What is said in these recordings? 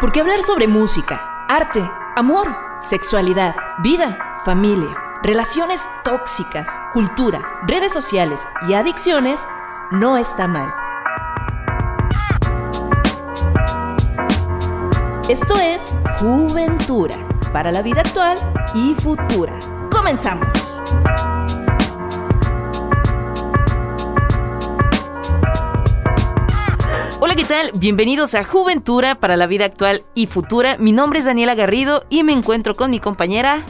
Porque hablar sobre música, arte, amor, sexualidad, vida, familia, relaciones tóxicas, cultura, redes sociales y adicciones no está mal. Esto es Juventura para la vida actual y futura. Comenzamos. Tal? Bienvenidos a Juventura para la vida actual y futura. Mi nombre es Daniela Garrido y me encuentro con mi compañera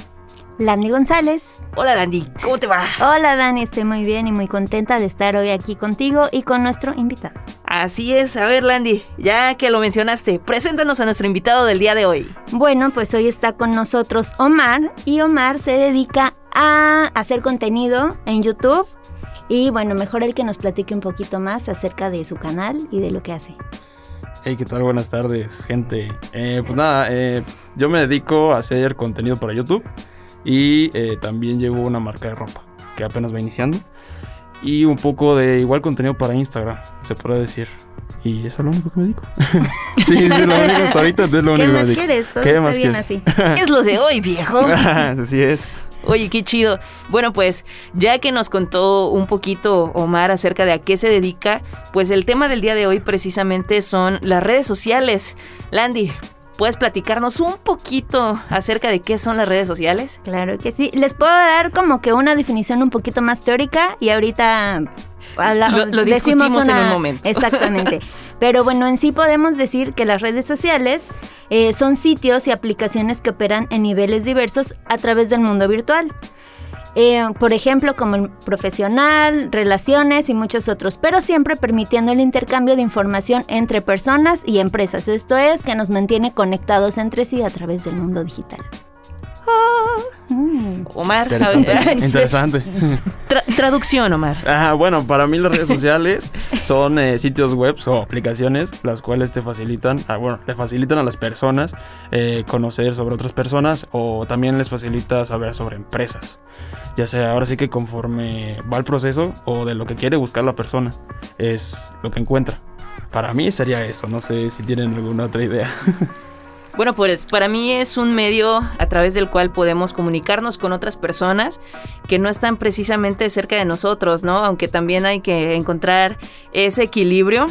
Landy González. Hola Landy, ¿cómo te va? Hola Dani, estoy muy bien y muy contenta de estar hoy aquí contigo y con nuestro invitado. Así es, a ver Landy, ya que lo mencionaste, preséntanos a nuestro invitado del día de hoy. Bueno, pues hoy está con nosotros Omar y Omar se dedica a hacer contenido en YouTube y bueno, mejor el que nos platique un poquito más acerca de su canal y de lo que hace. Hey, ¿qué tal? Buenas tardes, gente. Eh, pues nada, eh, yo me dedico a hacer contenido para YouTube y eh, también llevo una marca de ropa que apenas va iniciando y un poco de igual contenido para Instagram, se puede decir. Y eso es lo único que me dedico. sí, es lo único hasta ahorita, es lo único ¿Qué que me más dedico. quieres? Todo ¿Qué está más bien quieres? así. es lo de hoy, viejo. Así es. Oye, qué chido. Bueno, pues ya que nos contó un poquito Omar acerca de a qué se dedica, pues el tema del día de hoy precisamente son las redes sociales. Landy, ¿puedes platicarnos un poquito acerca de qué son las redes sociales? Claro que sí. Les puedo dar como que una definición un poquito más teórica y ahorita habla- Lo- lo decimos discutimos en un momento. Exactamente. Pero bueno, en sí podemos decir que las redes sociales eh, son sitios y aplicaciones que operan en niveles diversos a través del mundo virtual. Eh, por ejemplo, como profesional, relaciones y muchos otros, pero siempre permitiendo el intercambio de información entre personas y empresas. Esto es que nos mantiene conectados entre sí a través del mundo digital. Mm. Omar, a Interesante. ver, Interesante. tra- traducción, Omar. Ah, bueno, para mí las redes sociales son eh, sitios web o aplicaciones las cuales te facilitan, ah, bueno, le facilitan a las personas eh, conocer sobre otras personas o también les facilita saber sobre empresas. Ya sea ahora sí que conforme va el proceso o de lo que quiere buscar la persona, es lo que encuentra. Para mí sería eso, no sé si tienen alguna otra idea. Bueno, pues para mí es un medio a través del cual podemos comunicarnos con otras personas que no están precisamente cerca de nosotros, ¿no? Aunque también hay que encontrar ese equilibrio.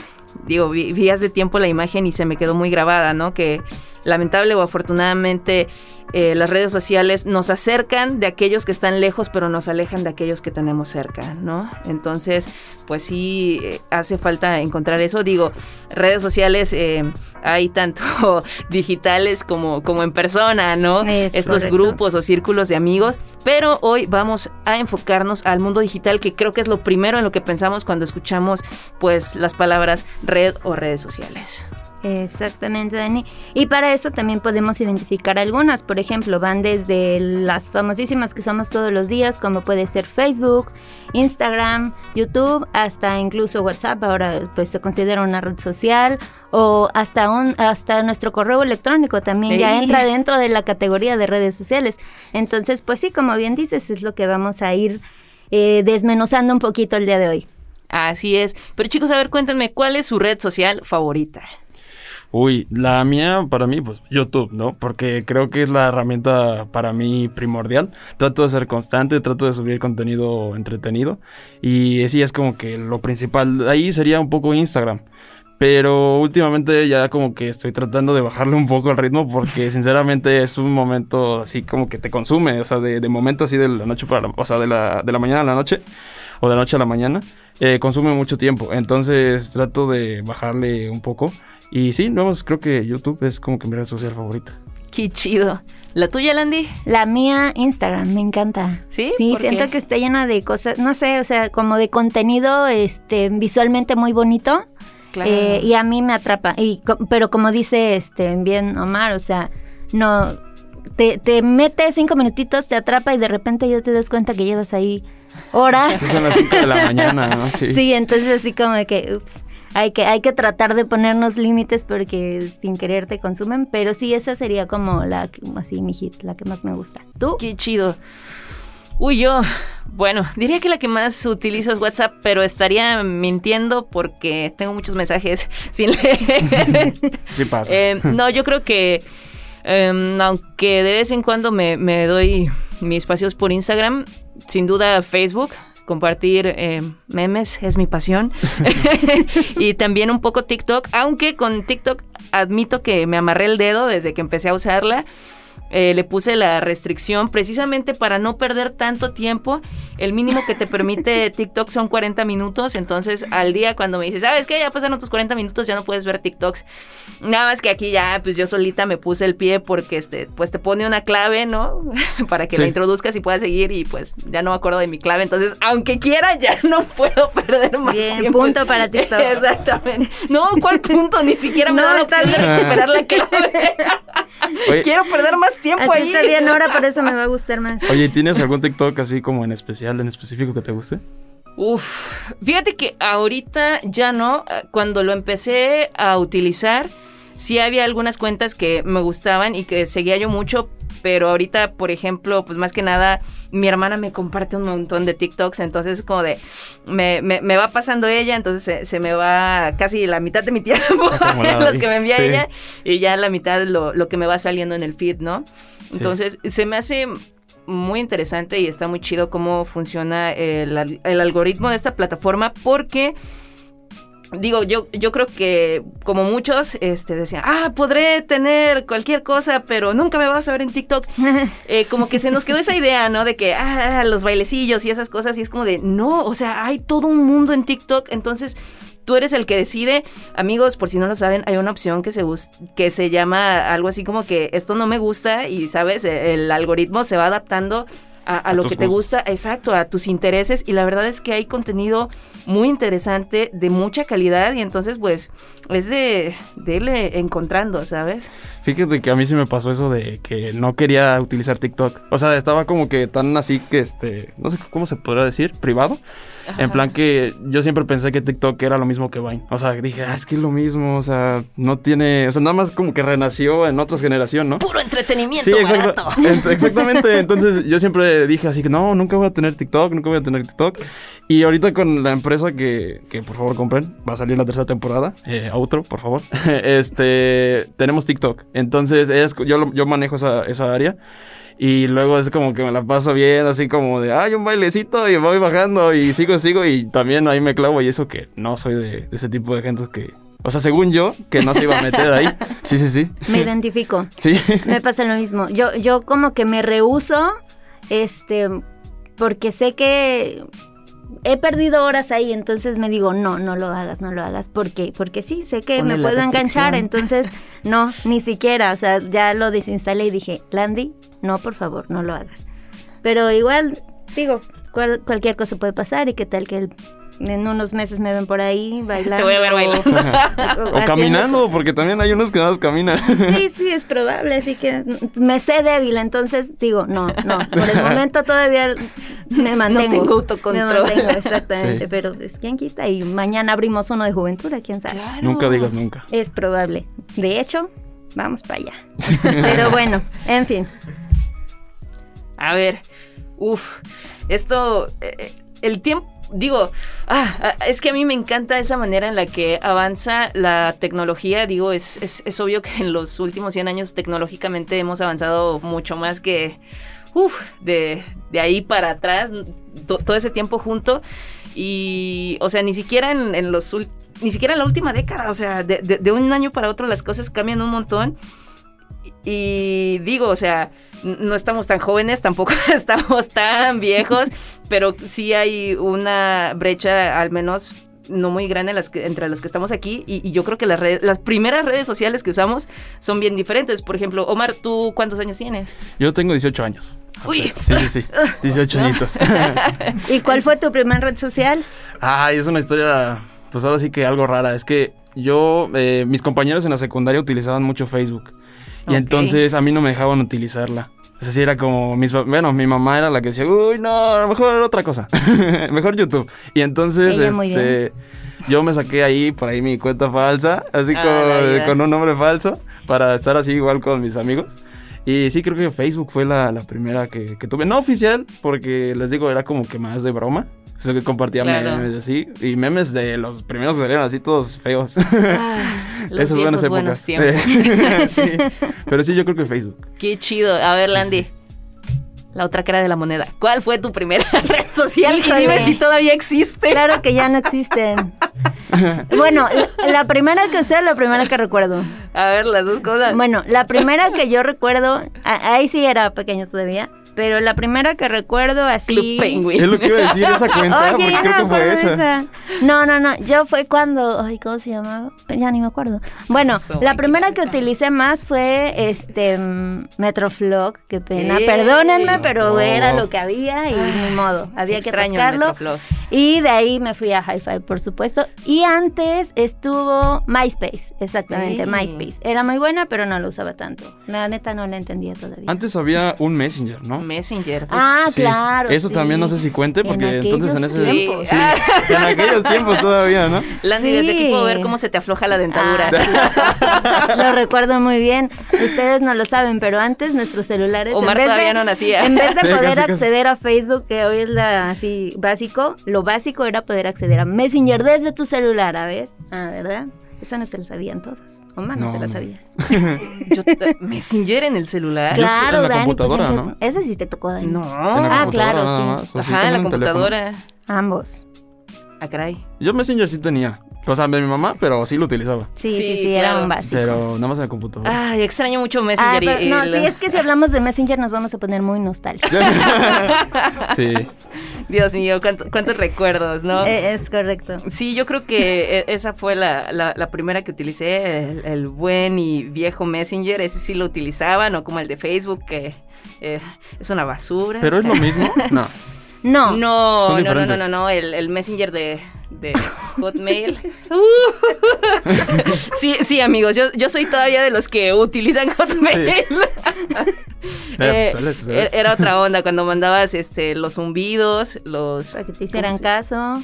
Digo, vi, vi hace tiempo la imagen y se me quedó muy grabada, ¿no? Que lamentable o afortunadamente eh, las redes sociales nos acercan de aquellos que están lejos, pero nos alejan de aquellos que tenemos cerca, ¿no? Entonces, pues sí, eh, hace falta encontrar eso. Digo, redes sociales eh, hay tanto digitales como, como en persona, ¿no? Es Estos correcto. grupos o círculos de amigos, pero hoy vamos a enfocarnos al mundo digital, que creo que es lo primero en lo que pensamos cuando escuchamos, pues, las palabras red o redes sociales. Exactamente, Dani. Y para eso también podemos identificar algunas. Por ejemplo, van desde las famosísimas que usamos todos los días, como puede ser Facebook, Instagram, YouTube, hasta incluso WhatsApp. Ahora pues se considera una red social. O hasta, un, hasta nuestro correo electrónico también ya entra dentro de la categoría de redes sociales. Entonces, pues sí, como bien dices, es lo que vamos a ir eh, desmenuzando un poquito el día de hoy. Así es. Pero chicos, a ver, cuéntenme, ¿cuál es su red social favorita? Uy, la mía para mí, pues YouTube, ¿no? Porque creo que es la herramienta para mí primordial. Trato de ser constante, trato de subir contenido entretenido. Y sí, es como que lo principal. Ahí sería un poco Instagram. Pero últimamente ya como que estoy tratando de bajarle un poco el ritmo porque sinceramente es un momento así como que te consume, o sea, de, de momento así de la noche para la, o sea, de la, de la mañana a la noche o de la noche a la mañana, eh, consume mucho tiempo. Entonces trato de bajarle un poco. Y sí, no, pues, creo que YouTube es como que mi red social favorita. Qué chido. ¿La tuya, Landy? La mía, Instagram, me encanta. ¿Sí? Sí, ¿Por siento qué? que está llena de cosas, no sé, o sea, como de contenido este, visualmente muy bonito. Claro. eh, y a mí me atrapa. Y, pero como dice este bien Omar, o sea, no. Te, te mete cinco minutitos, te atrapa y de repente ya te das cuenta que llevas ahí horas. Son las 5 de la mañana, ¿no? Sí. Sí, entonces así como de que, ups, hay que, hay que tratar de ponernos límites porque sin querer te consumen, pero sí, esa sería como la, que- así mi hit, la que más me gusta. ¿Tú? Qué chido. Uy, yo, bueno, diría que la que más utilizo es WhatsApp, pero estaría mintiendo porque tengo muchos mensajes sin leer. Sí pasa. Eh, no, yo creo que em, aunque de vez en cuando me, me doy mis espacios por Instagram, sin duda Facebook. Compartir eh, memes es mi pasión. y también un poco TikTok, aunque con TikTok admito que me amarré el dedo desde que empecé a usarla. Eh, le puse la restricción precisamente para no perder tanto tiempo. El mínimo que te permite TikTok son 40 minutos. Entonces, al día, cuando me dices, ¿sabes qué? Ya pasaron tus 40 minutos, ya no puedes ver TikToks. Nada más que aquí ya, pues yo solita me puse el pie porque este, pues te pone una clave, ¿no? para que Sí. la introduzcas y puedas seguir. Y pues ya no me acuerdo de mi clave. Entonces, aunque quiera, ya no puedo perder más Bien, tiempo. punto para TikTok. Exactamente. No, ¿cuál punto? Ni siquiera me No, da la opción de recuperar la clave. Oye, Quiero perder más tiempo Así ahí. está bien ahora, por eso me va a gustar más. oye, ¿tienes algún TikTok así como en especial, en específico que te guste? Uf, fíjate que ahorita ya no. Cuando lo empecé a utilizar, sí había algunas cuentas que me gustaban y que seguía yo mucho. Pero ahorita, por ejemplo, pues más que nada, mi hermana me comparte un montón de TikToks. Entonces, como de. Me, me- me va pasando ella, entonces se, se me va casi la mitad de mi tiempo en los que me envía Sí. ella. Y ya la mitad lo, lo que me va saliendo en el feed, ¿no? Entonces, se me hace muy interesante y está muy chido cómo funciona el algoritmo de esta plataforma porque digo yo yo creo que como muchos este decían ah podré tener cualquier cosa pero nunca me vas a ver en TikTok Eh, como que se nos quedó esa idea no de que ah los bailecillos y esas cosas y es como de no o sea hay todo un mundo en TikTok entonces tú eres el que decide. Amigos, por si no lo saben, hay una opción que se, que se llama algo así como que esto no me gusta y, ¿sabes? E- El algoritmo se va adaptando a, a A lo que te gustos. gusta, exacto, a tus intereses y la verdad es que hay contenido muy interesante, de mucha calidad y entonces pues es de, de irle encontrando, ¿sabes? Fíjate que a mí sí me pasó eso de que no quería utilizar TikTok. O sea, estaba como que tan así que este, no sé cómo se podrá decir, privado. En plan que yo siempre pensé que TikTok era lo mismo que Vine. O sea, dije, ah, es que es lo mismo, o sea, no tiene, o sea, nada más como que renació en otra generación, ¿no? Puro entretenimiento Sí, exacto- barato. ent- exactamente. Entonces yo siempre dije así que no, nunca voy a tener TikTok, nunca voy a tener TikTok. Y ahorita con la empresa que, que por favor compren, va a salir la tercera temporada, eh, outro, por favor. este, tenemos TikTok. Entonces es, yo, yo manejo esa, esa área. Y luego es como que me la paso bien, así como de, ay, un bailecito y voy bajando y sigo, sigo y también ahí me clavo y eso que no soy de, de ese tipo de gente que, o sea, según yo, que no se iba a meter ahí. Sí, sí, sí. Me identifico. Sí. Me pasa lo mismo. Yo, yo como que me rehuso, este, porque sé que he perdido horas ahí, entonces me digo, no, no lo hagas, no lo hagas, porque, porque sí, sé que me puedo enganchar, entonces no, ni siquiera, o sea, ya lo desinstalé y dije, Landy, no, por favor, no lo hagas. Pero igual, digo, cual- cualquier cosa puede pasar y qué tal que el- en unos meses me ven por ahí bailando. Te voy a ver bailando. o caminando, porque también hay unos que nada más caminan. Sí, sí, es probable, así que me sé débil, entonces digo, no, no, por el momento todavía me mantengo. tengo autocontrol. Me mantengo, exactamente, Sí. pero pues, ¿quién quita? Y mañana abrimos uno de juventud, quién sabe. Claro. Nunca digas nunca. Es probable. De hecho, vamos para allá. Pero bueno, en fin. A ver, uff, esto, eh, el tiempo, digo, ah, ah, es que a mí me encanta esa manera en la que avanza la tecnología, digo, es, es, es obvio que en los últimos 100 años tecnológicamente hemos avanzado mucho más que, de, de ahí para atrás, to- todo ese tiempo junto, y, o sea, ni siquiera en, en los ni siquiera en la última década, o sea, de- de un año para otro las cosas cambian un montón. Y digo, o sea, no estamos tan jóvenes, tampoco estamos tan viejos, pero sí hay una brecha, al menos no muy grande en las que- entre los que estamos aquí. Y, y yo creo que las, redes- las primeras redes sociales que usamos son bien diferentes. Por ejemplo, Omar, ¿tú cuántos años tienes? Yo tengo 18 años. Uy. Sí, sí, sí. 18 añitos. ¿Y cuál fue tu primer red social? Ay, es una historia, pues ahora sí que algo rara. Es que yo, eh, mis compañeros en la secundaria utilizaban mucho Facebook. Y entonces a mí no me dejaban utilizarla. Es decir, era como, mis, bueno, mi mamá era la que decía, uy, no, a lo mejor otra cosa. mejor YouTube. Y entonces, este, yo me saqué ahí, por ahí mi cuenta falsa, así Ah, vida. con un nombre falso, para estar así igual con mis amigos. Y sí, creo que Facebook fue la, la primera que, que tuve. No oficial, porque les digo, era como que más de broma. O sea, que compartía Claro. memes así. Y memes de los primeros que salieron así todos feos. Ah, los Esas buenas viejos buenos épocas. sí. Pero sí, yo creo que Facebook. Qué chido. A ver, Sí, Landy. sí. La otra cara de la moneda. ¿Cuál fue tu primera red social? Híjole. Y dime si todavía existe. Claro que ya no existen. Bueno, la, la primera que sea, la primera que recuerdo. A ver, las dos cosas. Bueno, la primera que yo recuerdo, a- ahí sí era pequeño todavía, pero la primera que recuerdo así... Club Penguin. Es lo que iba a decir, esa cuenta, Oye, porque creo que fue esa. esa. No, no, no. Yo fue cuando. Ay, ¿cómo se llamaba? Ya ni me acuerdo. Bueno, Eso, la primera que utilicé más fue este Metroflog. Qué pena. Perdónenme, pero No. era lo que había y ni modo. Había que. Metroflog. Y de ahí me fui a Hi-Fi, por supuesto. Y antes estuvo MySpace. Exactamente. MySpace. Era muy buena, pero no la usaba tanto. La neta no la entendía todavía. Antes había un Messenger, ¿no? Messenger. uf. Ah, Sí. claro. Eso sí. también no sé si cuente, En porque entonces en aquellos ese tiempos. Sí, en aquellos tiempos todavía, ¿no? Landy, desde aquí puedo ver cómo se te afloja la dentadura. Ah, lo recuerdo muy bien. Ustedes no lo saben, pero antes nuestros celulares. en Omar de- todavía no nacía. En vez de Sí, poder casi, casi. acceder a Facebook, que hoy es la así básico, lo básico era poder acceder a Messenger desde tu celular. A ver, ah, ¿verdad? Eso no se lo sabían todos. Omar no, No, se lo no. sabía. Yo- Messenger en el celular. Claro, en la Dani. pues, computadora, ¿no? Ese sí te tocó, Dani. No. La Ah, claro, sí. Ajá, en la computadora. Ambos. Ah, caray. Yo Messenger sí tenía. O sea, de mi mamá, pero sí lo utilizaba. Sí, sí, Sí, sí, era un básico. Pero nada más en la computadora. Ay, extraño mucho Ah, Messenger. pero y no, la- sí, es que si hablamos de Messenger nos vamos a poner muy nostálgicos. sí. Dios mío, cuánto- cuántos recuerdos, ¿no? Eh, es correcto. Sí, yo creo que eh, esa fue la, la- la primera que utilicé, el, el buen y viejo Messenger, ese sí lo utilizaba, no como el de Facebook, que eh, es una basura. Pero es lo mismo. No. No. No, no, no, no, no, no, el, el Messenger de, de Hotmail. sí, sí, amigos, yo, yo soy todavía de los que utilizan Hotmail. Eh, Eh, suele suceder. era- otra onda cuando mandabas este los zumbidos, los Para que te hicieran ¿cómo se- caso.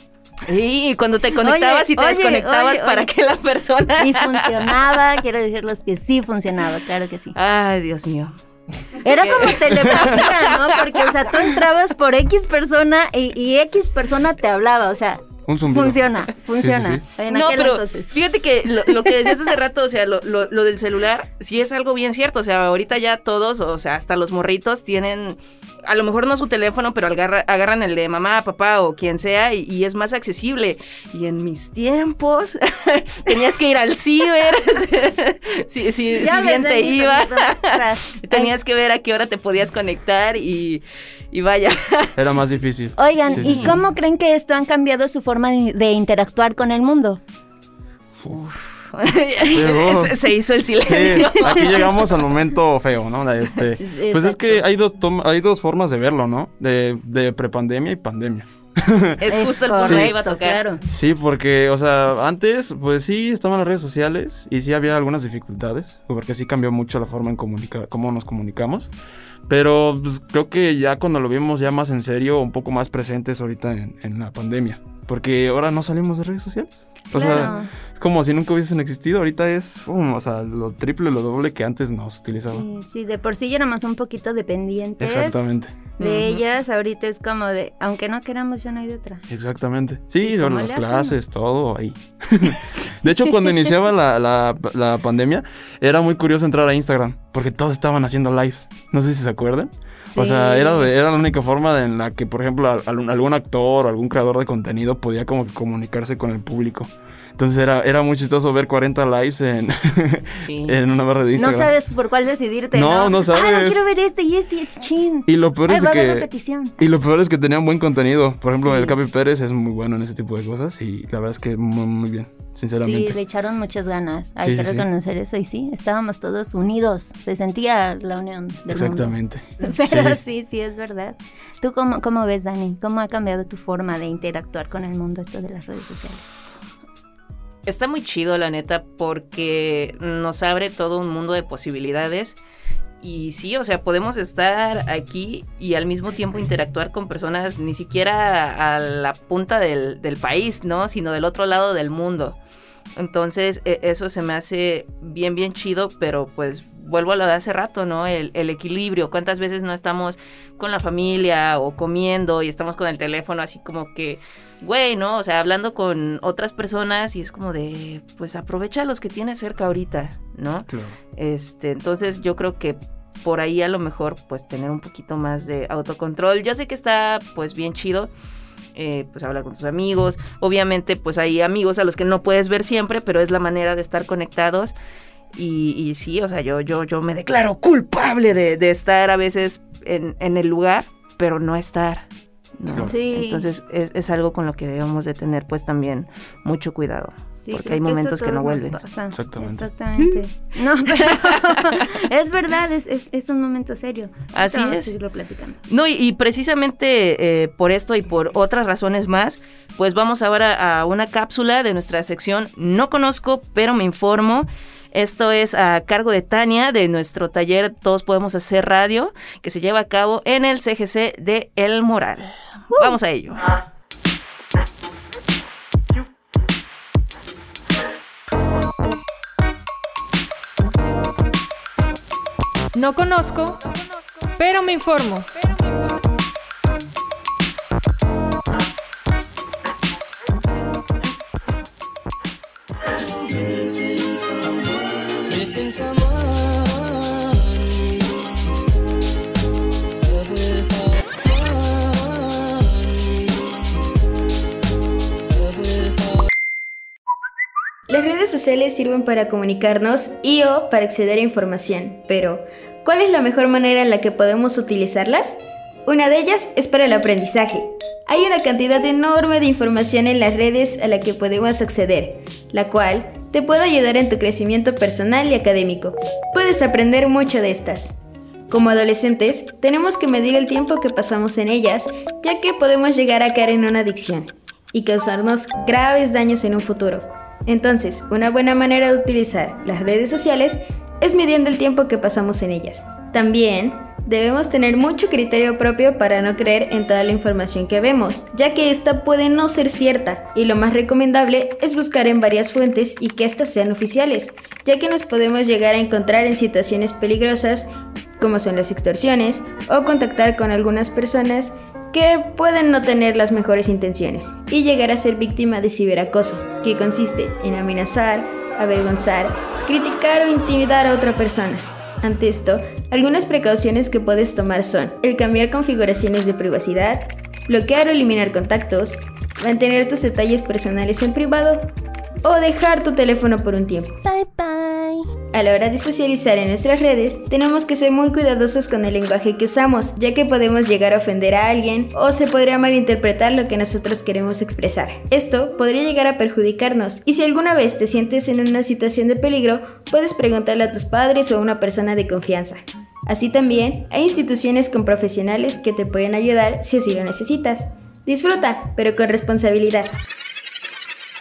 y cuando te conectabas y te oye, desconectabas oye, para oye. que la persona Y funcionaba, quiero decirles que sí funcionaba, claro que sí. Ay, Dios mío. Era como telepatía, ¿no? Porque, o sea, tú entrabas por X persona y, y X persona te hablaba, o sea, Un zumbido. funciona, funciona. Sí, sí, En no, aquel pero entonces. fíjate que lo, lo que decías hace rato, o sea, lo, lo- lo del celular, sí es algo bien cierto. O sea, ahorita ya todos, o sea, hasta los morritos tienen, a lo mejor no su teléfono, pero agarra- agarran el de mamá, papá o quien sea y, y es más accesible. Y en mis tiempos tenías que ir al ciber, si, si- si bien te iba. Tenías que ver a qué hora te podías conectar y, y vaya. Era más difícil. Oigan, Sí, ¿y sí, sí. cómo creen que esto han cambiado su forma de, de interactuar con el mundo? Llegó. se, se hizo el Sí, silencio. aquí llegamos al momento feo, ¿no? Este, pues es que hay dos, hay dos formas de verlo, ¿no? De, de prepandemia y pandemia. Es justo el punto que iba a tocar. Sí, porque, o sea, antes, pues sí, estaban las redes sociales y sí había algunas dificultades, porque sí cambió mucho la forma en comunicar, cómo nos comunicamos. Pero pues, creo que ya cuando lo vimos ya más en serio, un poco más presentes ahorita en, en la pandemia. Porque ahora no salimos de redes sociales. O Claro. sea, es como si nunca hubiesen existido. Ahorita es, um, o sea, lo triple, lo doble que antes no se utilizaba. Sí, sí, de por sí ya éramos un poquito dependientes Exactamente. de ellas. Ahorita es como de, aunque no queramos, ya no hay de otra. Exactamente. Sí, ¿Y bueno, cómo las clases, todo ahí. de hecho, cuando iniciaba la, la- la pandemia, era muy curioso entrar a Instagram, porque todos estaban haciendo lives. No sé si se acuerdan. O sea, era, era la única forma en la que, por ejemplo, al- algún, algún actor o algún creador de contenido podía como que comunicarse con el público. Entonces era, era muy chistoso ver 40 lives en, Sí. en una barra de No Instagram. sabes por cuál decidirte, No, ¿no? no Ah, sabes. no quiero ver este y este y este, chin. Y lo peor Ay, es que... Y lo peor es que tenían buen contenido. Por ejemplo, Sí. el Capi Pérez es muy bueno en ese tipo de cosas y la verdad es que muy, muy bien, sinceramente. Sí, le echaron muchas ganas. Hay Sí, que sí, sí. reconocer eso. Y sí, estábamos todos unidos. Se sentía la unión del Exactamente. mundo. Pero Sí. sí. sí, es verdad. ¿Tú cómo, cómo ves, Dani? ¿Cómo ha cambiado tu forma de interactuar con el mundo esto de las redes sociales? Está muy chido, la neta, porque nos abre todo un mundo de posibilidades. Y sí, o sea, podemos estar aquí y al mismo tiempo interactuar con personas ni siquiera a la punta del, país, ¿no? Sino del otro lado del mundo. Entonces, e- eso se me hace bien, bien chido, pero pues vuelvo a lo de hace rato, ¿no? El, el, equilibrio. ¿Cuántas veces no estamos con la familia o comiendo y estamos con el teléfono así como que, güey, ¿no? O sea, hablando con otras personas y es como de, pues aprovecha los que tienes cerca ahorita, ¿no? Claro. Este, entonces yo creo que por ahí a lo mejor pues tener un poquito más de autocontrol. Yo sé que está pues bien chido. Eh, pues hablar con tus amigos. Obviamente, pues hay amigos a los que no puedes ver siempre, pero es la manera de estar conectados. Y, sí, o sea, yo, yo, yo me declaro culpable de, estar a veces en, en, el lugar, pero no estar. Entonces es, es, algo con lo que debemos de tener pues también mucho cuidado. porque hay momentos que, no vuelven. Exactamente. Exactamente. No, pero es verdad, es, es, un momento serio. Así es. Seguirlo platicando. No, y, precisamente eh, por esto y por otras razones más, pues vamos ahora a una cápsula de nuestra sección No conozco, pero me informo. Esto es a cargo de Tania de nuestro taller Todos Podemos Hacer Radio, que se lleva a cabo en el CGC de El Moral. Vamos a ello. No conozco, pero me informo. Las redes sociales sirven para comunicarnos y o para acceder a información, pero ¿cuál es la mejor manera en la que podemos utilizarlas? Una de ellas es para el aprendizaje. Hay una cantidad enorme de información en las redes a la que podemos acceder, la cual te puede ayudar en tu crecimiento personal y académico. Puedes aprender mucho de estas. Como adolescentes, tenemos que medir el tiempo que pasamos en ellas, ya que podemos llegar a caer en una adicción y causarnos graves daños en un futuro. Entonces, una buena manera de utilizar las redes sociales es midiendo el tiempo que pasamos en ellas. También Debemos tener mucho criterio propio para no creer en toda la información que vemos, ya que esta puede no ser cierta, y lo más recomendable es buscar en varias fuentes y que éstas sean oficiales, ya que nos podemos llegar a encontrar en situaciones peligrosas como son las extorsiones o contactar con algunas personas que pueden no tener las mejores intenciones y llegar a ser víctima de ciberacoso, que consiste en amenazar, avergonzar, criticar o intimidar a otra persona ante esto, algunas precauciones que puedes tomar son el cambiar configuraciones de privacidad, bloquear o eliminar contactos, mantener tus detalles personales en privado o dejar tu teléfono por un tiempo. Bye bye. A la hora de socializar en nuestras redes, tenemos que ser muy cuidadosos con el lenguaje que usamos, ya que podemos llegar a ofender a alguien o se podría malinterpretar lo que nosotros queremos expresar. Esto podría llegar a perjudicarnos, y si alguna vez te sientes en una situación de peligro, puedes preguntarle a tus padres o a una persona de confianza. Así también, hay instituciones con profesionales que te pueden ayudar si así lo necesitas. Disfruta, pero con responsabilidad.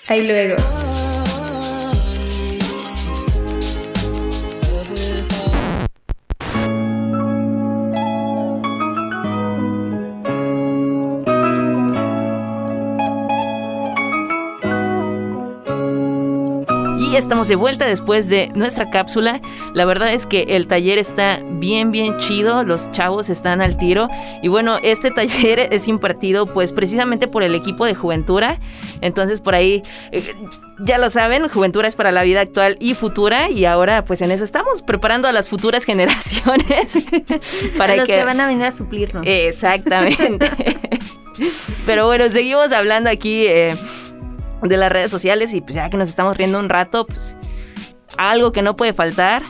Ahí luego. Estamos de vuelta después de nuestra cápsula. La verdad es que el taller está bien, bien chido. Los chavos están al tiro. Y bueno, este taller es impartido pues precisamente por el equipo de Juventura. Entonces por ahí, eh, ya lo saben, Juventura es para la vida actual y futura. Y ahora pues en eso estamos, preparando a las futuras generaciones. para los que... van a venir a suplirnos. Exactamente. Pero bueno, seguimos hablando aquí. Eh, de las redes sociales y pues ya que nos estamos riendo un rato, pues algo que no puede faltar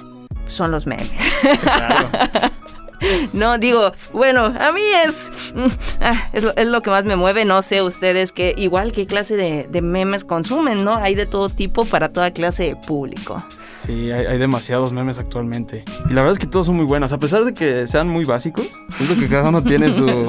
son los memes. no, digo, bueno, a mí es, mm, ah, es, lo, que más me mueve, no sé ustedes que igual qué clase de, de memes consumen, ¿no? Hay de todo tipo para toda clase de público. Sí, hay, demasiados memes actualmente. Y la verdad es que todos son muy buenos. A pesar de que sean muy básicos, siento que cada uno tiene su,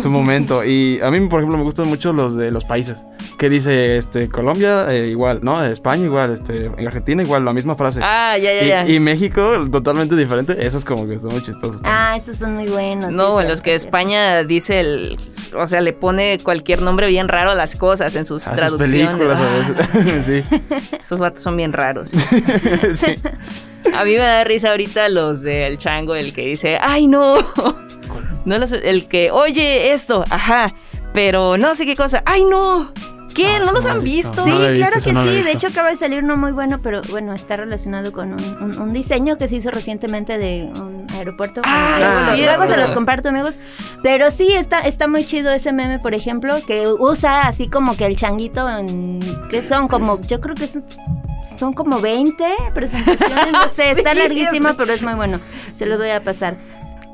su momento. Y a mí, por ejemplo, me gustan mucho los de los países. Que dice, este, Colombia eh, igual, ¿no? España igual, este, Argentina igual, la misma frase. Ah, ya, ya, y, ya. Y México totalmente diferente. Eso es como que está muy chistoso. Ah, Ah, esos son muy buenos. No, sí, en los que cierto. España dice el. O sea, le pone cualquier nombre bien raro a las cosas en sus A sus traducciones. películas a veces. sí. Esos vatos son bien raros. sí. A mí me da risa ahorita los del chango, el que dice, ¡ay no! No los- el que, oye, esto, ajá, pero no sé qué cosa, ¡ay no! ¿Qué? Ah, ¿No los han visto. visto? Sí, No visto, claro que no sí. De hecho, acaba de salir uno muy bueno, pero bueno, está relacionado con un, un- un diseño que se hizo recientemente de un aeropuerto. Ah, Bueno, luego- se los comparto, amigos. Pero sí, está, está muy chido ese meme, por ejemplo, que usa así como que el changuito, en- que son como, yo creo que son, son como 20 presentaciones, no sé, está es- pero es muy bueno. Se los voy a pasar.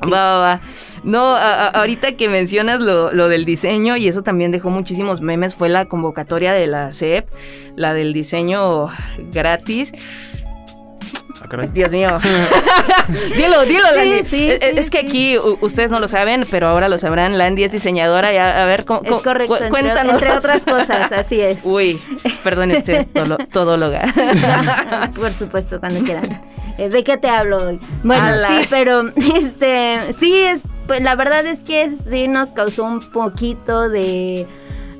Va, va, va. No, a- a- ahorita que mencionas lo, lo del diseño, y eso también dejó muchísimos memes, fue la convocatoria de la CEP, la del diseño gratis. Ah. Dios mío. dilo, dilo, Sí, Landy. sí, es, sí, es que aquí ustedes no lo saben, pero ahora lo sabrán. Landy es diseñadora. A, ver, ¿cómo, Es cómo- correcto, cu- entre, cuéntanos. entre otras cosas, así es. Uy, perdón, estoy todóloga. Por supuesto, cuando quieran. Eh, ¿De qué te hablo hoy? Bueno, Ala. sí, pero este, sí es, pues la verdad es que sí nos causó un poquito de,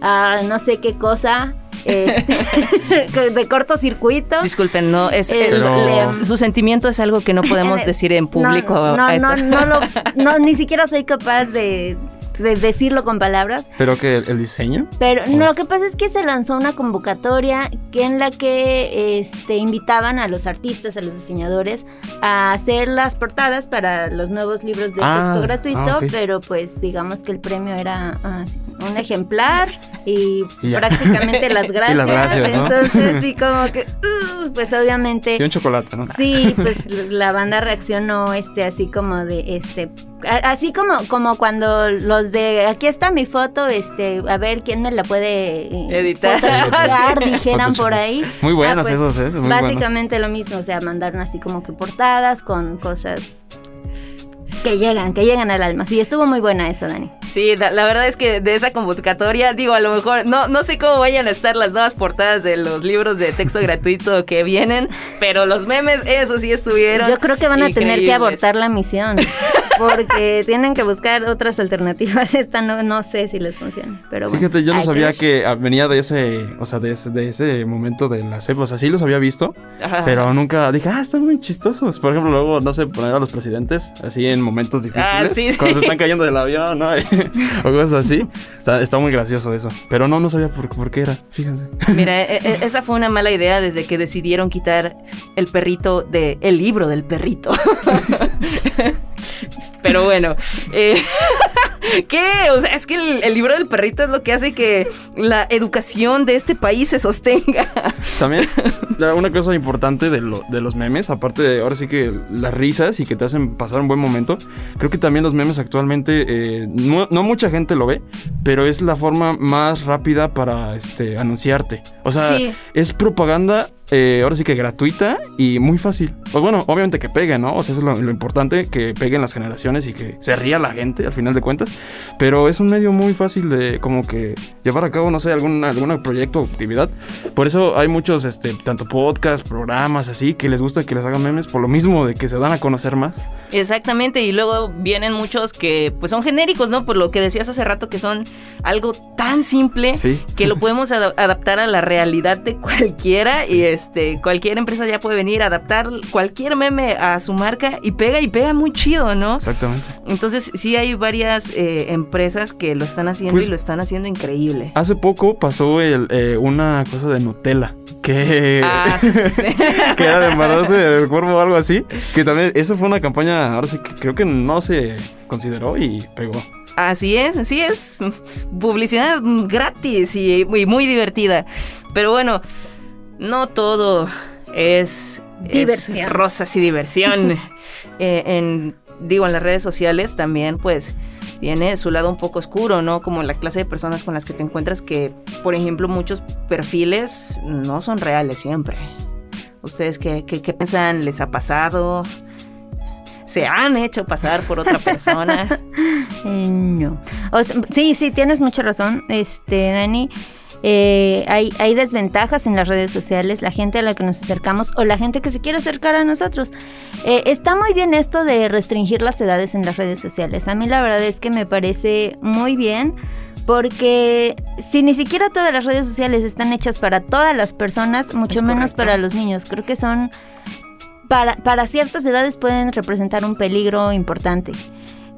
ah, no sé qué cosa, este, de cortocircuito. Disculpen, no, es El- le- su sentimiento es algo que no podemos Eh, decir en público No, no, no, no, lo- no, ni siquiera soy capaz de, de decirlo con palabras. Pero que el, el diseño. Pero no, lo que pasa es que se lanzó una convocatoria que en la que este, invitaban a los artistas, a los diseñadores, a hacer las portadas para los nuevos libros de Ah, texto gratuito, ah, pero pues digamos que el premio era ah, un ejemplar y, prácticamente las gracias. las gracias, ¿no? Entonces sí como que, uh, pues obviamente... Y un chocolate, ¿no? Sí, pues la banda reaccionó este así como de este así como como cuando los de aquí está mi foto, este, a ver quién me la puede eh, Editar. dijeran por ahí. Muy buenos Ah, pues, esos, ¿eh? Muy buenos. Básicamente lo mismo, o sea, mandaron así como que portadas con cosas que llegan, que llegan al alma. Sí, estuvo muy buena esa, Dani. Sí, la, la verdad es que de esa convocatoria, digo, a lo mejor, no, no sé cómo vayan a estar las nuevas portadas de los libros de texto gratuito que vienen, pero los memes, eso sí estuvieron. Yo creo que van a tener que abortar la misión, porque tienen que buscar otras alternativas. Esta no, no sé si les funciona, pero bueno. Fíjate, yo no sabía que venía de ese, o sea, de ese, de ese momento de la CEP. O sea, sí los había visto, Ajá. pero nunca dije, ah, están muy chistosos. Por ejemplo, luego, no sé, poner a los presidentes así en momentos difíciles. Ah, sí, sí. Cuando se están cayendo del avión, ¿no? o cosas así. Está, está muy gracioso eso. Pero no, no sabía por, por qué era. Fíjense. Mira, e- e- esa fue una mala idea desde que decidieron quitar el perrito de el libro del perrito. Pero bueno, eh, ¿qué? O sea, es que el, el libro del perrito es lo que hace que la educación de este país se sostenga. También, una cosa importante de, lo- de los memes, aparte de ahora sí que las risas y que te hacen pasar un buen momento, creo que también los memes actualmente, eh, no, no mucha gente lo ve, pero es la forma más rápida para este, anunciarte. O sea, Sí. es propaganda, eh, ahora sí que gratuita y muy fácil. Pues bueno, obviamente que pegue, ¿no? O sea, eso es lo, lo importante, que peguen las generaciones y que se ría la gente al final de cuentas. Pero es un medio muy fácil de como que llevar a cabo, no sé, algún, algún proyecto o actividad. Por eso hay muchos, este, tanto podcasts, programas así, que les gusta que les hagan memes por lo mismo de que se dan a conocer más. Exactamente, y luego vienen muchos que pues son genéricos, ¿no? Por lo que decías hace rato que son algo tan simple Sí. que lo podemos ada- adaptar a la realidad de cualquiera y este cualquier empresa ya puede venir a adaptar cualquier meme a su marca y pega y pega muy chido, ¿no? Exactamente. Entonces sí hay varias eh, empresas que lo están haciendo Pues- y lo están haciendo increíble. Hace poco pasó el, eh, una cosa de Nutella. Que, Ah, sí. que era de embarrarse el cuerpo o algo así. Que también, eso fue una campaña, ahora sí que creo que no se consideró y pegó. Así es, así es. Publicidad gratis y, y muy divertida. Pero bueno, no todo es, es Diversión. rosas y diversión. Eh, en, digo, en las redes sociales también, pues, tiene su lado un poco oscuro, ¿no? Como la clase de personas con las que te encuentras que, por ejemplo, muchos perfiles no son reales siempre. ¿Ustedes qué, qué, qué piensan? ¿Les ha pasado? ¿Se han hecho pasar por otra persona? Eh, no. O sea, sí, sí, tienes mucha razón, este, Dani. Eh, hay, hay desventajas en las redes sociales, la gente a la que nos acercamos o la gente que se quiere acercar a nosotros. Eh, está muy bien esto de restringir las edades en las redes sociales. A mí la verdad es que me parece muy bien porque si ni siquiera todas las redes sociales están hechas para todas las personas, mucho Es menos correcto. para los niños. Creo que son para, para ciertas edades pueden representar un peligro importante.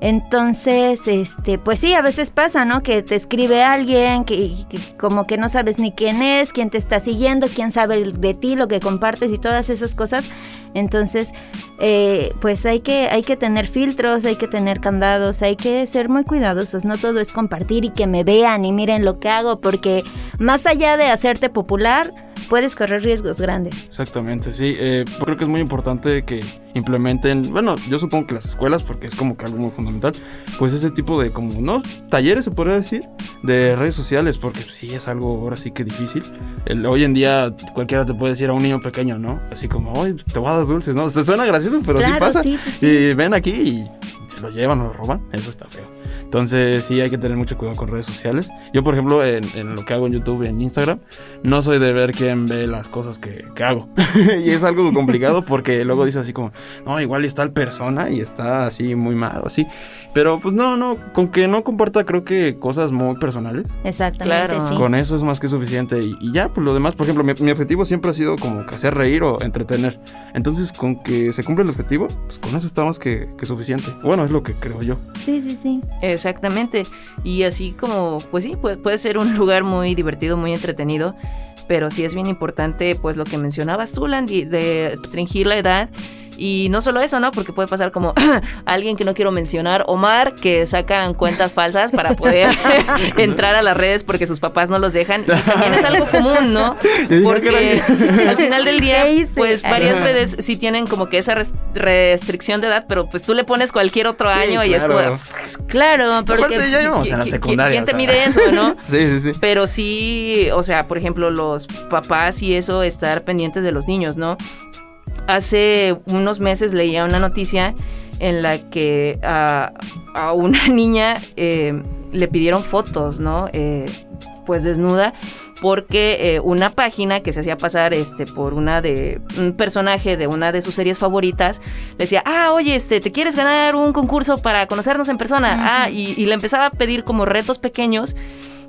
Entonces, este, pues sí, a veces pasa, ¿no? Que te escribe alguien que, que como que no sabes ni quién es, quién te está siguiendo, quién sabe de ti, lo que compartes y todas esas cosas. Entonces, eh, pues hay que, hay que tener filtros, hay que tener candados, hay que ser muy cuidadosos. No todo es compartir y que me vean y miren lo que hago, porque más allá de hacerte popular, puedes correr riesgos grandes. Exactamente, sí. eh, creo que es muy importante que implementen, bueno, yo supongo que las escuelas, porque es como que algo muy fundamental, pues ese tipo de como, ¿no? Talleres se podría decir, de redes sociales, porque sí es algo ahora sí que difícil. El- hoy en día cualquiera te puede decir a un niño pequeño, ¿no? Así como, oye, te voy a dulces, ¿no? Se suena gracioso, pero sí pasa. sí, sí, sí. Y ven aquí y se lo llevan o lo roban, eso está feo. Entonces sí hay que tener mucho cuidado con redes sociales. Yo, por ejemplo, en, en lo que hago en YouTube y en Instagram, no soy de ver quién ve las cosas que, que hago. y es algo complicado porque luego dice así como, no, igual está el persona y está así muy mal o así. Pero pues no, no, con que no comparta creo que cosas muy personales. Exactamente, Claro. sí. Con eso es más que suficiente. Y, y ya, pues lo demás, por ejemplo, mi, mi objetivo siempre ha sido como que hacer reír o entretener. Entonces, con que se cumple el objetivo, pues con eso está más que, que suficiente. Bueno, es lo que creo yo. Sí, sí, sí. Exactamente. Y así como, pues sí, puede, puede ser un lugar muy divertido, muy entretenido, pero sí es bien importante, pues lo que mencionabas tú, Landy, de restringir la edad. Y no solo eso, ¿no? Porque puede pasar como alguien que no quiero mencionar, Omar, que sacan cuentas falsas para poder entrar a las redes porque sus papás no los dejan. Y también es algo común, ¿no? Porque al final del día, pues varias redes sí tienen como que esa res- restricción de edad, pero pues tú le pones cualquier otro Sí, año y es como... claro. Claro, porque Aparte, ya íbamos en la ¿qui- qui- secundaria, ¿Quién o te sea. mide eso, no? Sí, sí, sí. Pero sí, o sea, por ejemplo, los papás y eso, estar pendientes de los niños, ¿no? Hace unos meses leía una noticia en la que a, a una niña eh, le pidieron fotos, ¿no? Eh, pues desnuda, porque eh, una página que se hacía pasar este, por una de un personaje de una de sus series favoritas le decía, ah, oye, este, ¿te quieres ganar un concurso para conocernos en persona? Ah, y, y le empezaba a pedir como retos pequeños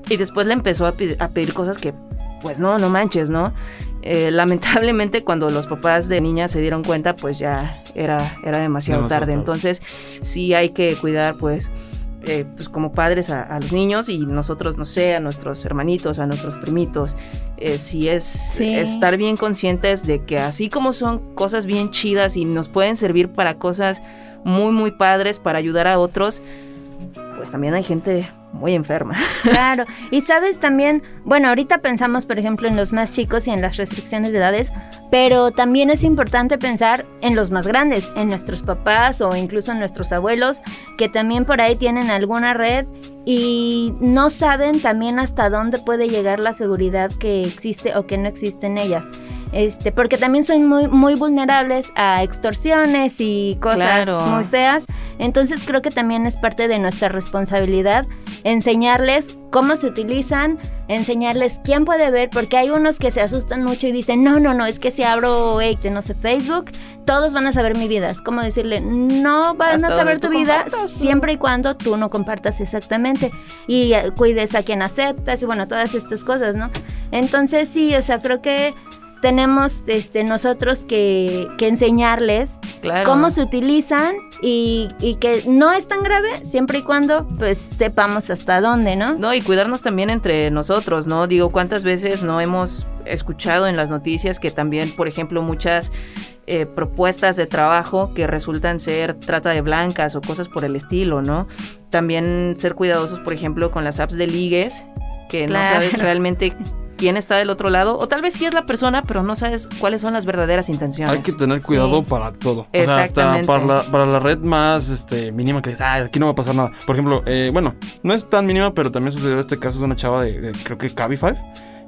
y después le empezó a pedir cosas que, pues no, no manches, ¿no? Eh, lamentablemente cuando los papás de niña se dieron cuenta, pues ya era, era demasiado, Demasiado tarde. tarde. Entonces sí hay que cuidar, pues, eh, pues como padres a, a los niños y nosotros, no sé, a nuestros hermanitos, a nuestros primitos. Eh, sí es Sí. estar bien conscientes de que así como son cosas bien chidas y nos pueden servir para cosas muy, muy padres, para ayudar a otros, pues también hay gente muy enferma. Claro, y sabes también, bueno, ahorita pensamos, por ejemplo, en los más chicos y en las restricciones de edades, pero también es importante pensar en los más grandes, en nuestros papás o incluso en nuestros abuelos, que también por ahí tienen alguna red y no saben también hasta dónde puede llegar la seguridad que existe o que no existe en ellas. Este, porque también son muy, muy vulnerables a extorsiones y cosas Claro. muy feas. Entonces creo que también es parte de nuestra responsabilidad enseñarles cómo se utilizan, enseñarles quién puede ver, porque hay unos que se asustan mucho y dicen, no, no, no, es que si abro, hey, que no sé, Facebook, todos van a saber mi vida. Es como decirle, no van Hasta a saber tu vida siempre y cuando tú no compartas exactamente y eh, cuides a quien aceptas y bueno, todas estas cosas, ¿no? Entonces sí, o sea, creo que tenemos este, nosotros que, que enseñarles Claro. cómo se utilizan y, y que no es tan grave siempre y cuando pues sepamos hasta dónde, ¿no? No, y cuidarnos también entre nosotros, ¿no? Digo, ¿cuántas veces no hemos escuchado en las noticias que también, por ejemplo, muchas eh, propuestas de trabajo que resultan ser trata de blancas o cosas por el estilo, ¿no? También ser cuidadosos, por ejemplo, con las apps de ligues, que no sabes realmente quién está del otro lado, o tal vez sí es la persona, pero no sabes cuáles son las verdaderas intenciones. Hay que tener cuidado Sí. para todo. O sea, hasta Exactamente. para la, para la red más este, mínima que dices, ah, aquí no va a pasar nada. Por ejemplo, eh, bueno, no es tan mínima, pero también sucedió este caso de una chava de, de, creo que Cabify.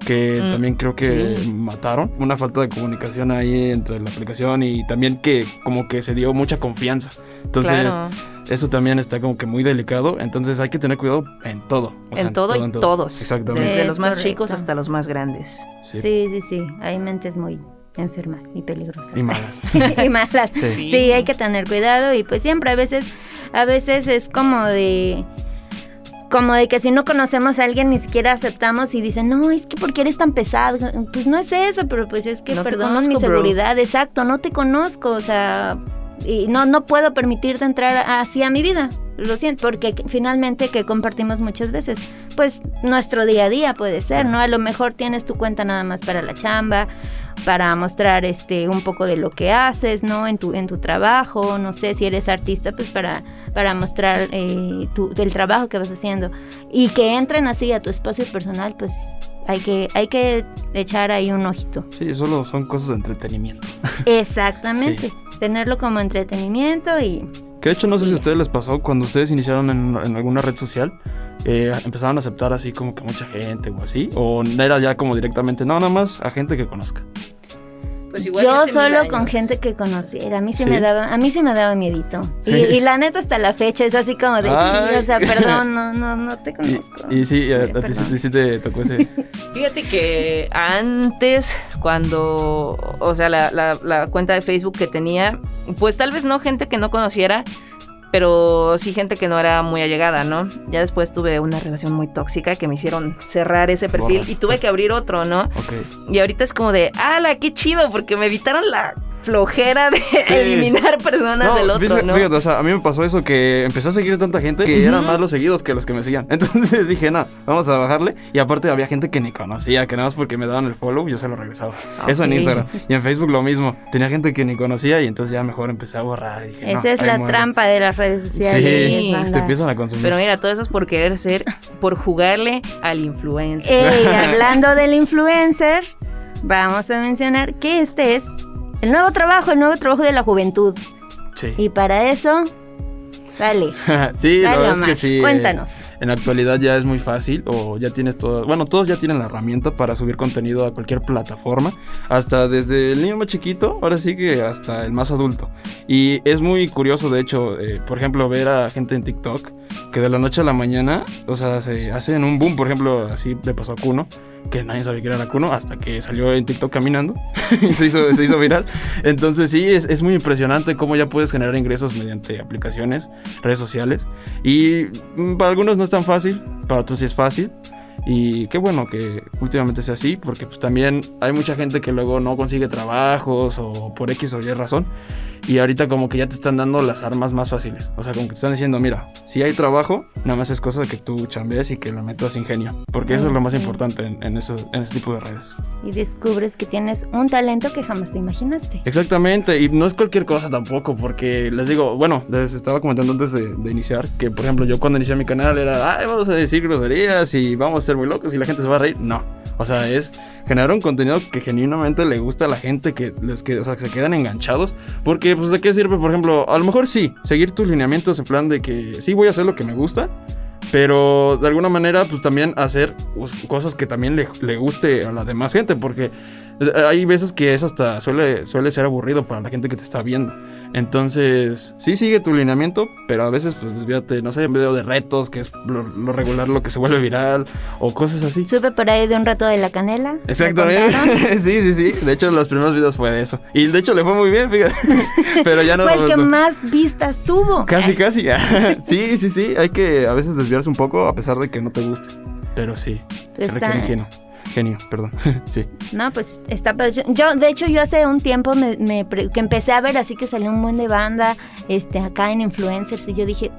Que Mm, también creo que sí. mataron. Una falta de comunicación ahí entre la aplicación y también que como que se dio mucha confianza. Entonces, claro. eso también está como que muy delicado. Entonces hay que tener cuidado en todo. o sea, en todo y todos. Exactamente. Desde Es los más correcto. chicos hasta los más grandes. Sí. Sí, sí, sí. Hay mentes muy enfermas y peligrosas. Y malas. y malas. Sí. Sí. hay que tener cuidado y pues siempre a veces, a veces es como de como de que si no conocemos a alguien ni siquiera aceptamos y dicen, no, es que porque eres tan pesado. Pues no es eso, pero pues es que No mi conozco, bro. seguridad, exacto, no te conozco, o sea, y no, no puedo permitirte entrar así a mi vida. Lo siento, porque finalmente que compartimos muchas veces, pues nuestro día a día puede ser, ¿no? A lo mejor tienes tu cuenta nada más para la chamba, para mostrar este un poco de lo que haces, ¿no? En tu, en tu trabajo, no sé, si eres artista, pues para, para mostrar eh, tu, del trabajo que vas haciendo. Y que entren así a tu espacio personal, pues hay que, hay que echar ahí un ojito. Sí, solo son cosas de entretenimiento. Exactamente. Tenerlo como entretenimiento y Que de hecho no sé si a ustedes les pasó cuando ustedes iniciaron en, en alguna red social, eh, empezaron a aceptar así como que mucha gente o así, o era ya como directamente, no, nada más a gente que conozca. Pues igual yo solo años. con gente que conociera, a mí sí, ¿Sí? me daba, a mí sí me daba miedito. Y, Sí. y la neta hasta la fecha es así como de, o sea, perdón, no, no, no te conozco. y sí, a, a ti, sí- te tocó ese... Fíjate que antes, cuando, o sea, la, la- la cuenta de Facebook que tenía, pues tal vez no gente que no conociera, pero sí gente que no era muy allegada, ¿no? Ya después tuve una relación muy tóxica que me hicieron cerrar ese perfil Borra. y tuve que abrir otro, ¿no? Ok. Y ahorita es como de, ¡ala, qué chido! Porque me evitaron la flojera de eliminar personas del otro, fíjate, ¿no? fíjate, o sea, a mí me pasó eso que empecé a seguir tanta gente que eran más los seguidos que los que me seguían. Entonces dije, no, vamos a bajarle. Y aparte había gente que ni conocía, que nada más porque me daban el follow, yo se lo regresaba. Eso en. Instagram. Y en Facebook lo mismo. Tenía gente que ni conocía y entonces ya mejor empecé a borrar. Y dije, no, Esa es la muere. trampa de las redes sociales. Sí, banda. te empiezan a consumir. Pero mira, todo eso es por querer ser, por jugarle al influencer. Ey, hablando del influencer, vamos a mencionar que este es el nuevo trabajo, el nuevo trabajo de la juventud. sí. Y para eso, dale, sí, la dale verdad es que sí. eh, cuéntanos. En la actualidad ya es muy fácil o ya tienes todo, bueno, todos ya tienen la herramienta para subir contenido a cualquier plataforma, hasta desde el niño más chiquito, ahora sí que hasta el más adulto. Y es muy curioso, de hecho, eh, por ejemplo, ver a gente en TikTok que de la noche a la mañana, o sea, se hacen un boom, por ejemplo, así le pasó a Kuno, que nadie sabía que era Kuno hasta que salió en TikTok caminando y se hizo, se hizo viral. Entonces sí, es, es muy impresionante cómo ya puedes generar ingresos mediante aplicaciones, redes sociales. Y mm, para algunos no es tan fácil, para otros sí es fácil. Y qué bueno que últimamente sea así, porque pues también hay mucha gente que luego no consigue trabajos o por X o Y razón. Y ahorita como que ya te están dando las armas más fáciles. O sea, como que te están diciendo, mira, si hay trabajo, nada más es cosa de que tú chambees y que le metas ingenio. Porque eso es lo más Sí. importante en, en, esos- en ese tipo de redes. Y descubres que tienes un talento que jamás te imaginaste. Exactamente, y no es cualquier cosa tampoco, porque les digo, bueno, les estaba comentando antes de, de iniciar, que por ejemplo yo cuando inicié mi canal era, ay, vamos a decir groserías y vamos ser muy locos y la gente se va a reír. No, o sea, es generar un contenido que genuinamente le gusta a la gente, que les que, o sea, se quedan enganchados, porque pues de qué sirve, por ejemplo, a lo mejor sí, seguir tus lineamientos en plan de que sí voy a hacer lo que me gusta, pero de alguna manera, pues también hacer pues, cosas que también le, le guste a la demás gente, porque hay veces que eso hasta suele, suele ser aburrido para la gente que te está viendo. Entonces, sí sigue tu lineamiento, pero a veces, pues desvíate, no sé, en video de retos, que es lo, lo regular, lo que se vuelve viral, o cosas así. Supe por ahí de un rato de la canela. ¿me Exactamente. sí, sí, sí. De hecho, los primeros videos fue de eso. Y de hecho le fue muy bien, fíjate. pero ya no. Fue el que no- más vistas tuvo. Casi, casi. sí, sí, sí. Hay que a veces desviarse un poco a pesar de que no te guste. Pero sí. Que Está-. Genio, perdón. sí. No, pues está. Yo- de hecho, yo hace un tiempo me, me que empecé a ver así que salió un buen de banda este, acá en influencers y yo dije,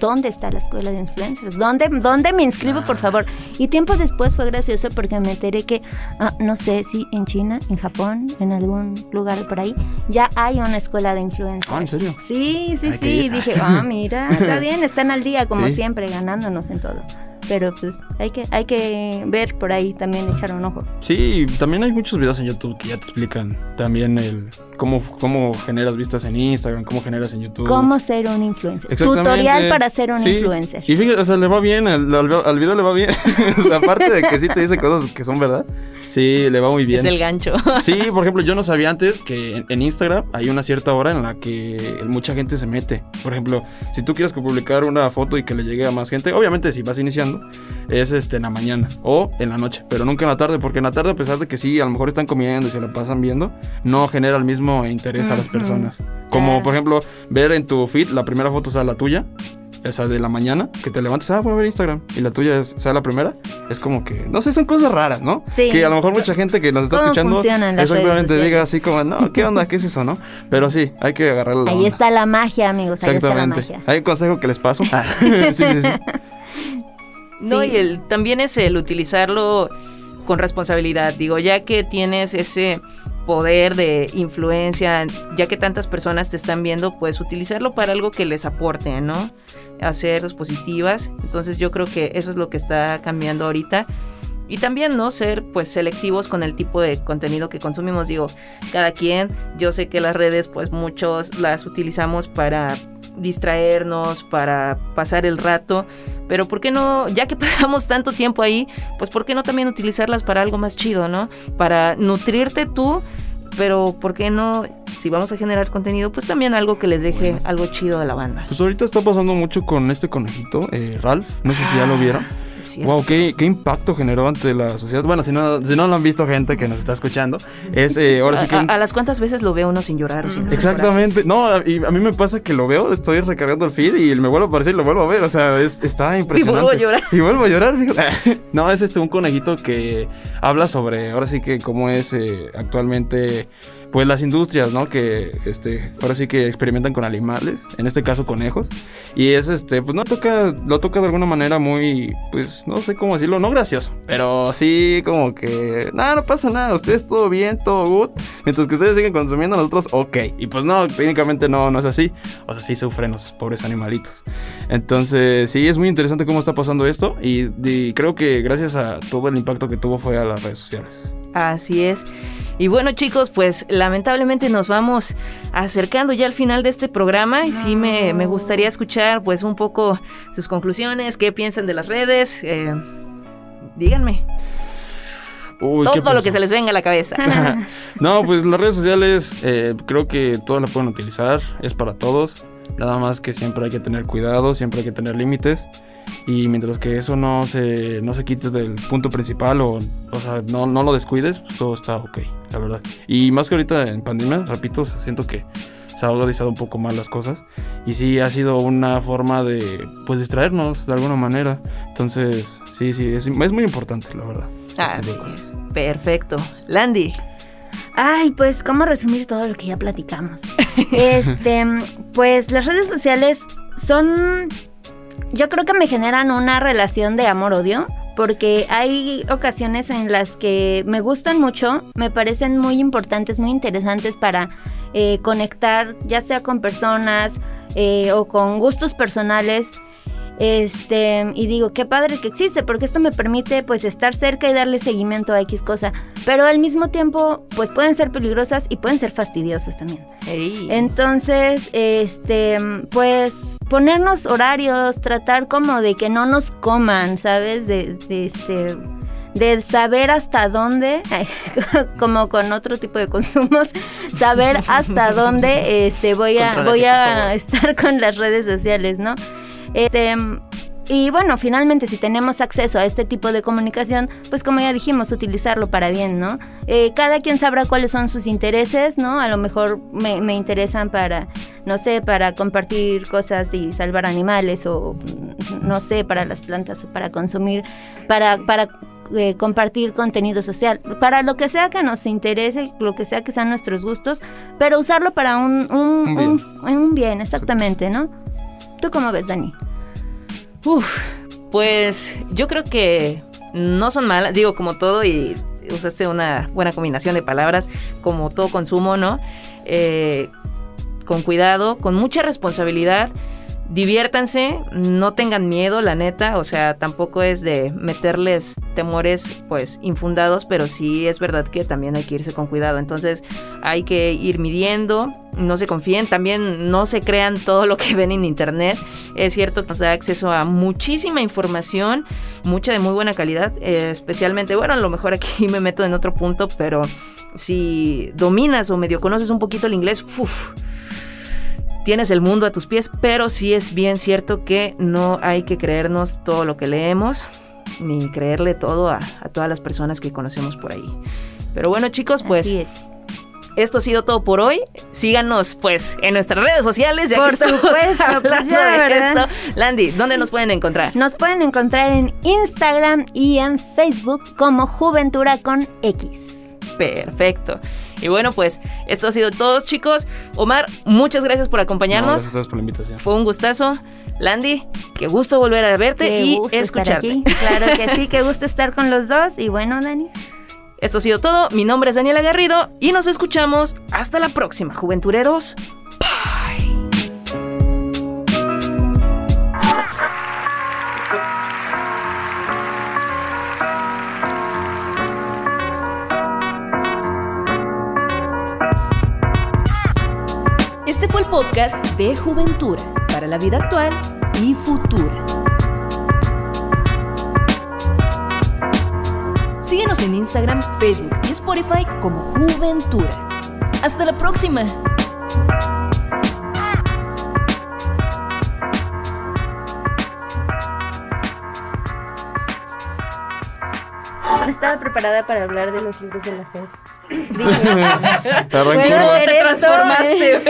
¿dónde está la escuela de influencers? ¿Dónde, dónde me inscribo, por favor? Y tiempo después fue gracioso porque me enteré que, ah, no sé si en China, en Japón, en algún lugar por ahí, ya hay una escuela de influencers. Ah, ¿en serio? Sí, sí, Hay sí. Dije, ah, mira, está bien, están al día como Sí. siempre, ganándonos en todo. Pero pues hay que, hay que ver por ahí también, echar un ojo. Sí, también hay muchos videos en YouTube que ya te explican también el cómo, cómo generas vistas en Instagram, cómo generas en YouTube. Cómo ser un influencer. Tutorial para ser un Sí. influencer. Y fíjate, o sea, le va bien, al, al- al video le va bien. O sea, aparte de que sí te dice cosas que son verdad, sí, le va muy bien. Es el gancho. Sí, por ejemplo, yo no sabía antes que en, Instagram hay una cierta hora en la que mucha gente se mete. Por ejemplo, si tú quieres publicar una foto y que le llegue a más gente, obviamente si vas iniciando, es este en la mañana o en la noche, pero nunca en la tarde, porque en la tarde, a pesar de que sí, a lo mejor están comiendo y se la pasan viendo, no genera el mismo interés a las personas. Como por ejemplo, ver en tu feed la primera foto sea la tuya. Esa de la mañana, que te levantes, ah, voy a ver Instagram, y la tuya es- sea la primera, es como que, no sé, son cosas raras, ¿no? Sí. Que a lo mejor mucha gente que nos está ¿Cómo escuchando, exactamente, diga así como, no, ¿qué onda? ¿Qué es eso, no? Pero sí, hay que agarrarlo. Ahí está la magia, amigos, ahí está la Exactamente. magia. Hay un consejo que les paso. Sí, sí, sí. No, Sí. y el, también es el utilizarlo con responsabilidad. Digo, ya que tienes ese poder de influencia, ya que tantas personas te están viendo, pues utilizarlo para algo que les aporte, ¿no? Hacer cosas positivas. Entonces yo creo que eso es lo que está cambiando ahorita. Y también, ¿no? Ser pues selectivos con el tipo de contenido que consumimos. Digo, cada quien, yo sé que las redes pues muchos las utilizamos para distraernos, para pasar el rato, pero ¿por qué no, ya que pasamos tanto tiempo ahí, pues ¿por qué no también utilizarlas para algo más chido, ¿no? Para nutrirte tú, pero ¿por qué no, si vamos a generar contenido, pues también algo que les deje algo chido a la banda? Pues ahorita está pasando mucho con este conejito, eh, Ralph. No sé si ya lo vieron. Wow, ¿qué, qué impacto generó ante la sociedad. Bueno, si no, si no lo han visto gente que nos está escuchando, es eh, ahora sí que... a, las cuantas veces lo veo uno sin llorar o sin Exactamente. No, a- y a mí me pasa que lo veo, estoy recargando el feed y me vuelvo a aparecer y lo vuelvo a ver. O sea, es- está impresionante. vuelvo a llorar. Y vuelvo a llorar. No, es este un conejito que habla sobre, ahora sí que cómo es eh, actualmente, pues las industrias, ¿no? Que este, ahora sí que experimentan con animales, en este caso conejos. Y es este, pues no toca, lo toca de alguna manera muy, pues no sé cómo decirlo, no gracioso, pero sí como que, nada, no pasa nada, ustedes todo bien, todo good. Mientras que ustedes siguen consumiendo, nosotros, ok. Y pues no, técnicamente no, no es así. O sea, sí sufren los pobres animalitos. Entonces, sí, es muy interesante cómo está pasando esto. Y, y creo que gracias a todo el impacto que tuvo fue a las redes sociales. Así es. Y bueno chicos, pues lamentablemente nos vamos acercando ya al final de este programa y sí me, me gustaría escuchar pues un poco sus conclusiones, qué piensan de las redes. eh, díganme Uy, ¿qué todo lo que se les venga a la cabeza. No, pues las redes sociales eh, creo que todas las pueden utilizar, es para todos. Nada más que siempre hay que tener cuidado, siempre hay que tener límites. Y mientras que eso no se, no se quite del punto principal o, o sea, no, no lo descuides, pues todo está ok, la verdad. Y más que ahorita en pandemia, repito, siento que se ha organizado un poco más las cosas. Y sí, ha sido una forma de, pues, distraernos de alguna manera. Entonces, sí, sí, es, es muy importante, la verdad. este es. Perfecto. Landy. Ay, pues, ¿cómo resumir todo lo que ya platicamos? este, pues las redes sociales son. Yo creo que me generan una relación de amor-odio. Porque hay ocasiones en las que me gustan mucho, me parecen muy importantes, muy interesantes para eh, conectar, ya sea con personas eh, o con gustos personales. Este, y digo, qué padre que existe, porque esto me permite pues estar cerca y darle seguimiento a X cosa. Pero al mismo tiempo, pues pueden ser peligrosas y pueden ser fastidiosas también. Ey. Entonces, este, pues ponernos horarios, tratar como de que no nos coman, ¿sabes? De, de este de saber hasta dónde, como con otro tipo de consumos, saber hasta dónde este voy a voy a estar con las redes sociales, ¿no? Este y bueno, finalmente si tenemos acceso a este tipo de comunicación, pues como ya dijimos, utilizarlo para bien, ¿no? Eh, cada quien sabrá cuáles son sus intereses, ¿no? A lo mejor me, me interesan para, no sé, para compartir cosas y salvar animales o, no sé, para las plantas o para consumir, para, para eh, compartir contenido social, para lo que sea que nos interese, lo que sea que sean nuestros gustos, pero usarlo para un, un, Un bien. un- un bien, exactamente, ¿no? ¿Tú cómo ves, Dani? Uf, pues yo creo que no son malas, digo como todo y usaste una buena combinación de palabras, como todo consumo, ¿no? Eh, con cuidado, con mucha responsabilidad, diviértanse, no tengan miedo, la neta, o sea, tampoco es de meterles temores pues infundados, pero sí es verdad que también hay que irse con cuidado, entonces hay que ir midiendo, no se confíen, también no se crean todo lo que ven en internet, es cierto que nos da acceso a muchísima información, mucha de muy buena calidad, eh, especialmente, bueno, a lo mejor aquí me meto en otro punto, pero si dominas o medio conoces un poquito el inglés, uff, tienes el mundo a tus pies, pero sí es bien cierto que no hay que creernos todo lo que leemos, ni creerle todo a, todas las personas que conocemos por ahí. Pero bueno chicos, pues... Esto ha sido todo por hoy. Síganos, pues, en nuestras redes sociales. Ya por que estamos supuesto, pues ya, de esto. Landy, ¿dónde nos pueden encontrar? Nos pueden encontrar en Instagram y en Facebook como Juventura con X. Perfecto. Y bueno, pues esto ha sido todo, chicos. Omar, muchas gracias por acompañarnos. gracias por la invitación. Fue un gustazo. Landy, qué gusto volver a verte y escucharte. Claro que sí, qué gusto estar con los dos. Y bueno, Dani. Esto ha sido todo. Mi nombre es Daniela Garrido y nos escuchamos hasta la próxima, juventureros. Este el podcast de Juventura para la vida actual y futura. Síguenos en Instagram, Facebook y Spotify como Juventura. Hasta la próxima. estaba preparada para hablar de los libros de la SED. ¿Cómo te transformaste?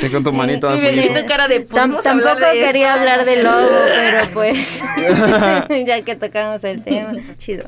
Sí, con tu manito. Sí, cara de Tampoco quería hablar de lobo, pero pues ya que tocamos el tema, chido.